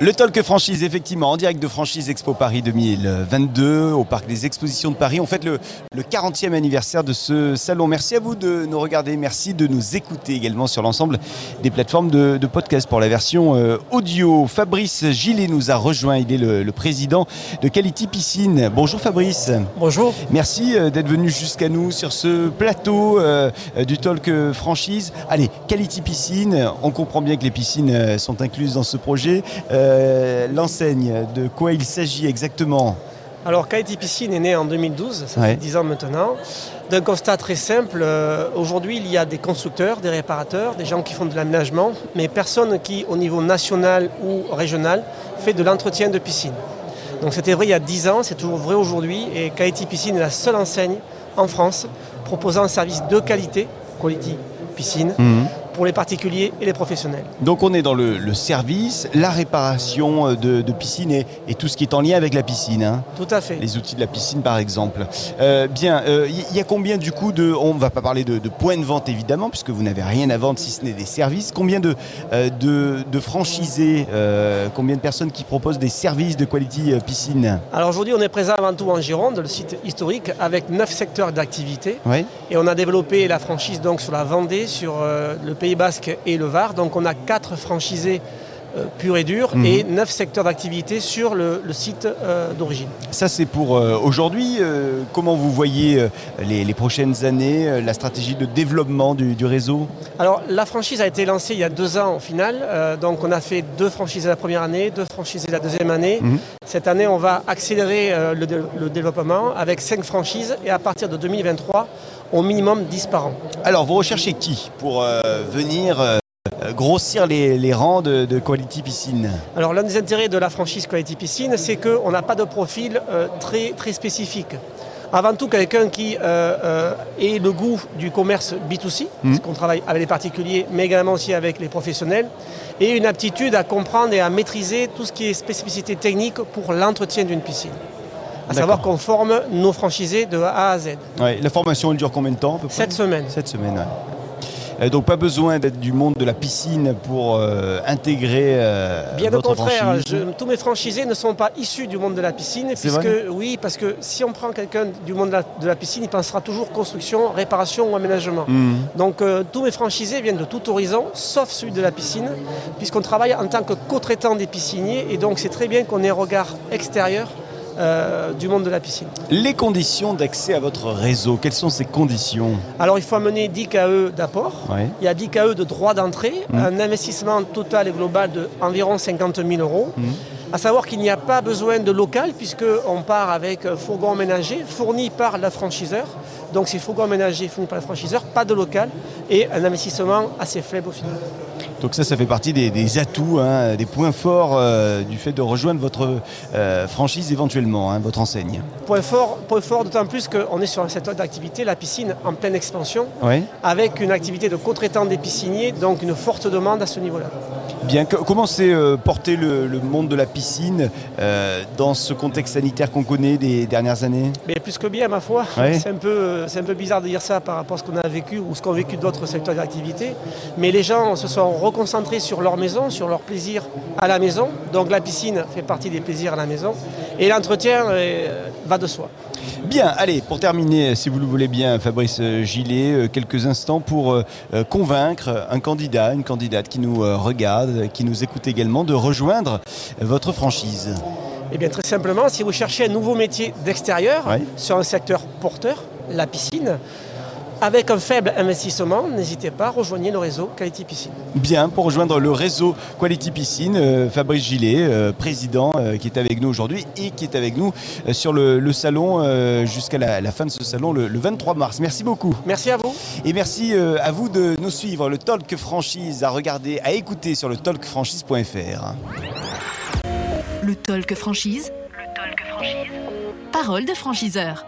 Le Talk Franchise, effectivement, en direct de Franchise Expo Paris 2022 au Parc des Expositions de Paris. On fête le, le 40e anniversaire de ce salon. Merci à vous de nous regarder, merci de nous écouter également sur l'ensemble des plateformes de, de podcast pour la version euh, audio. Fabrice Gillet nous a rejoint, il est le, le président de Quality Piscine. Bonjour Fabrice. Bonjour. Merci euh, d'être venu jusqu'à nous sur ce plateau euh, du Talk Franchise. Allez, Quality Piscine, on comprend bien que les piscines sont incluses dans ce projet. Euh, L'enseigne, de quoi il s'agit exactement Alors, Quality Piscine est né en 2012, ça Ouais. fait 10 ans maintenant, d'un constat très simple. Euh, Aujourd'hui, il y a des constructeurs, des réparateurs, des gens qui font de l'aménagement, mais personne qui, au niveau national ou régional, fait de l'entretien de piscine. Donc, c'était vrai il y a 10 ans, c'est toujours vrai aujourd'hui, et Quality Piscine est la seule enseigne en France proposant un service de qualité, Quality Piscine, pour les particuliers et les professionnels. Donc on est dans le, le service, la réparation euh, de, de piscine et, et tout ce qui est en lien avec la piscine. hein. Tout à fait. Les outils de la piscine par exemple. Euh, bien, il y, a combien du coup de... On ne va pas parler de, de points de vente évidemment, puisque vous n'avez rien à vendre si ce n'est des services. Combien de, euh, de, de franchisés, euh, combien de personnes qui proposent des services de quality euh, piscine? Alors aujourd'hui, on est présent avant tout en Gironde, le site historique, avec neuf secteurs d'activité. Oui. Et on a développé la franchise donc sur la Vendée, sur euh, le Pays Basque et le Var. Donc on a quatre franchisés euh, purs et durs Mhm. et neuf secteurs d'activité sur le, le site euh, d'origine. Ça c'est pour euh, aujourd'hui. Euh, comment vous voyez euh, les, les prochaines années, euh, la stratégie de développement du, du réseau? Alors la franchise a été lancée il y a deux ans au final. Euh, donc on a fait deux franchisés la première année, deux franchisés la deuxième année. Mhm. Cette année, on va accélérer euh, le, dé- le développement avec cinq franchises et à partir de 2023, au minimum 10 par an. Alors, vous recherchez qui pour euh, venir euh, grossir les, les rangs de, de Quality Piscine Alors l'un des intérêts de la franchise Quality Piscine, c'est qu'on n'a pas de profil euh, très, très spécifique. Avant tout, quelqu'un qui euh, euh, ait le goût du commerce B2C, parce qu'on travaille avec les particuliers, mais également aussi avec les professionnels, et une aptitude à comprendre et à maîtriser tout ce qui est spécificité technique pour l'entretien d'une piscine. À savoir qu'on forme nos franchisés de A à Z. Ouais, La formation, elle dure combien de temps à peu près? Sept semaines. Sept semaines, ouais. Euh, donc pas besoin d'être du monde de la piscine pour euh, intégrer euh, Bien au contraire, je- tous mes franchisés ne sont pas issus du monde de la piscine, puisque oui, parce que si on prend quelqu'un du monde de la, de la piscine, il pensera toujours construction, réparation ou aménagement. Hmm. Donc tous mes franchisés viennent de tout horizon, sauf celui de la piscine, puisqu'on travaille en tant que co-traitant des pisciniers, et donc c'est très bien qu'on ait un regard extérieur euh, du monde de la piscine. Les conditions d'accès à votre réseau, quelles sont ces conditions? Alors il faut amener 10 KE d'apport. Ouais. Il y a 10 KE de droit d'entrée, Mmh. un investissement total et global de environ 50 000 euros. Mmh. À savoir qu'il n'y a pas besoin de local puisqu'on part avec un fourgon aménagé fourni par la franchiseur. Donc c'est fourgon aménagé fourni par le franchiseur, pas de local et un investissement assez faible au final. Donc ça, ça fait partie des, des atouts, hein, des points forts euh, du fait de rejoindre votre euh, franchise éventuellement, hein, votre enseigne. Point fort, point fort d'autant plus qu'on est sur un secteur d'activité, la piscine en pleine expansion, avec une activité de co-traitant des pisciniers, donc une forte demande à ce niveau-là. Bien, comment s'est euh, porté le, le monde de la piscine euh, dans ce contexte sanitaire qu'on connaît des dernières années? Mais plus que bien, ma foi. Ouais. C'est un, peu, c'est un peu bizarre de dire ça par rapport à ce qu'on a vécu ou ce qu'ont vécu d'autres secteurs d'activité. Mais les gens se sont reconcentrés sur leur maison, sur leur plaisir à la maison. Donc la piscine fait partie des plaisirs à la maison. Et l'entretien euh, va de soi. Bien, allez, pour terminer, si vous le voulez bien, Fabrice Gillet, euh, quelques instants pour euh, euh, convaincre un candidat, une candidate qui nous regarde, qui nous écoute également, de rejoindre votre franchise. Et bien très simplement, si vous cherchez un nouveau métier d'extérieur sur un secteur porteur, la piscine, avec un faible investissement, n'hésitez pas, rejoignez le réseau Quality Piscine. Bien, pour rejoindre le réseau Quality Piscine, euh, Fabrice Gillet, euh, président, euh, qui est avec nous aujourd'hui et qui est avec nous sur le, le salon jusqu'à la, la fin de ce salon le, le 23 mars. Merci beaucoup. Merci à vous. Et merci à vous de nous suivre. Le Talk Franchise à regarder, à écouter sur le talkfranchise.fr. Le talk franchise. Le talk franchise. Parole de franchiseur.